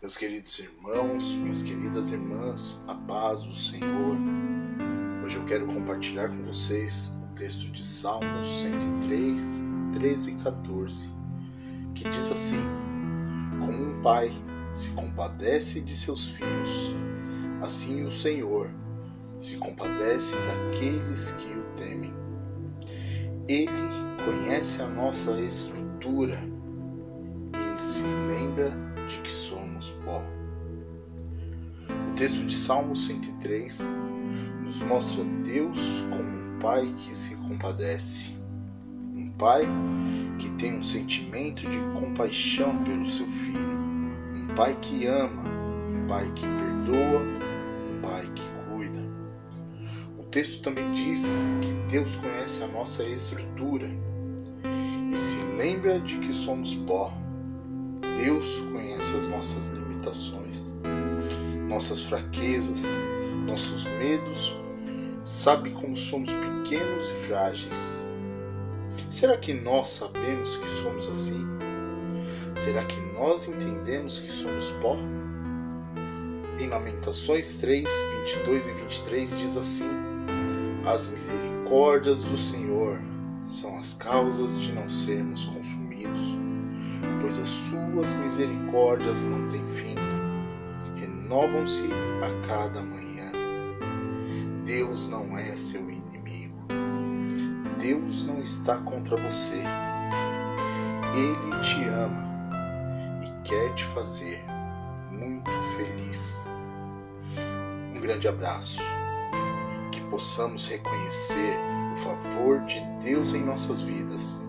Meus queridos irmãos, minhas queridas irmãs, a paz do Senhor. Hoje eu quero compartilhar com vocês o texto de Salmos 103, 13 e 14, que diz assim: Como um pai se compadece de seus filhos, assim o Senhor se compadece daqueles que o temem. Ele conhece a nossa estrutura ele se lembra de que somos O texto de Salmo 103 nos mostra Deus como um pai que se compadece, um pai que tem um sentimento de compaixão pelo seu filho, um pai que ama, um pai que perdoa, um pai que cuida. O texto também diz que Deus conhece a nossa estrutura e se lembra de que somos pó. Deus conhece as nossas limitações, nossas fraquezas, nossos medos, sabe como somos pequenos e frágeis. Será que nós sabemos que somos assim? Será que nós entendemos que somos pó? Em Lamentações 3, 22 e 23 diz assim: As misericórdias do Senhor são as causas de não sermos consumidos, pois as suas misericórdias não têm fim, renovam-se a cada manhã. Deus não é seu inimigo. Deus não está contra você. Ele te ama e quer te fazer muito feliz. Um grande abraço. Que possamos reconhecer o favor de Deus em nossas vidas.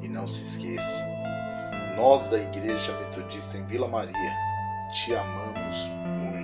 E não se esqueça, nós da Igreja Metodista em Vila Maria te amamos muito.